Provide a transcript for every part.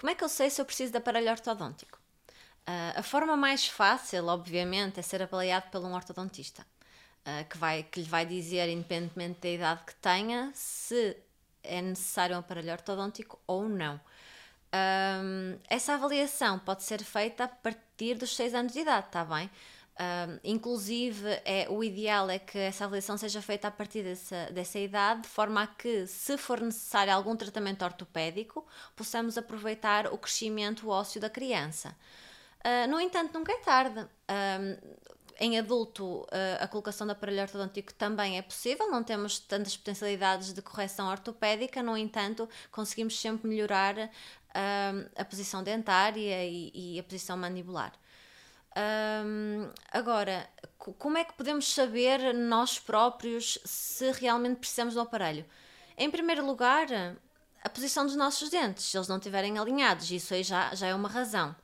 Como é que eu sei se eu preciso de aparelho ortodôntico? Uh, a forma mais fácil, obviamente, é ser avaliado por um ortodontista, uh, que, vai, que lhe vai dizer, independentemente da idade que tenha, se é necessário um aparelho ortodôntico ou não. Um, essa avaliação pode ser feita a partir dos 6 anos de idade, está bem? Inclusive, é, o ideal é que essa avaliação seja feita a partir dessa, dessa idade, de forma a que, se for necessário algum tratamento ortopédico, possamos aproveitar o crescimento ósseo da criança. Uh, no entanto, nunca é tarde. Em adulto, uh, a colocação de aparelho ortodôntico também é possível, não temos tantas potencialidades de correção ortopédica, no entanto, conseguimos sempre melhorar uh, a posição dentária e, e a posição mandibular. Um, agora, como é que podemos saber nós próprios se realmente precisamos do aparelho? Em primeiro lugar, a posição dos nossos dentes, se eles não estiverem alinhados, isso aí já, já é uma razão.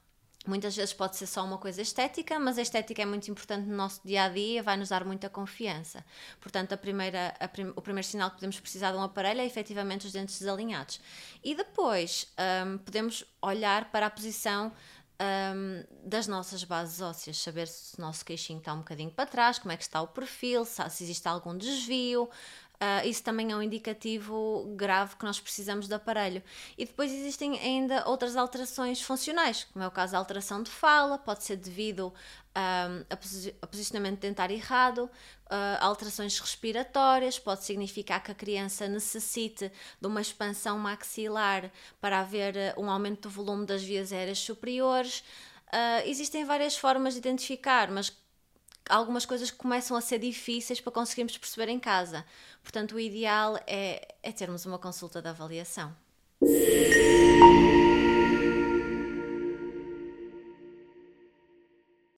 Muitas vezes pode ser só uma coisa estética, mas a estética é muito importante no nosso dia a dia, vai nos dar muita confiança. Portanto, a primeira, a prim, o primeiro sinal que podemos precisar de um aparelho é efetivamente os dentes desalinhados. E depois um, podemos olhar para a posição um, das nossas bases ósseas, saber se o nosso queixinho está um bocadinho para trás, como é que está o perfil, se, existe algum desvio, Uh, isso também é um indicativo grave que nós precisamos de aparelho. E depois existem ainda outras alterações funcionais, como é o caso da alteração de fala, pode ser devido um, a, posi a, posicionamento dentário errado, uh, alterações respiratórias, pode significar que a criança necessite de uma expansão maxilar para haver uh, um aumento do volume das vias aéreas superiores. existem várias formas de identificar, mas algumas coisas que começam a ser difíceis para conseguirmos perceber em casa. Portanto, o ideal é, é termos uma consulta de avaliação.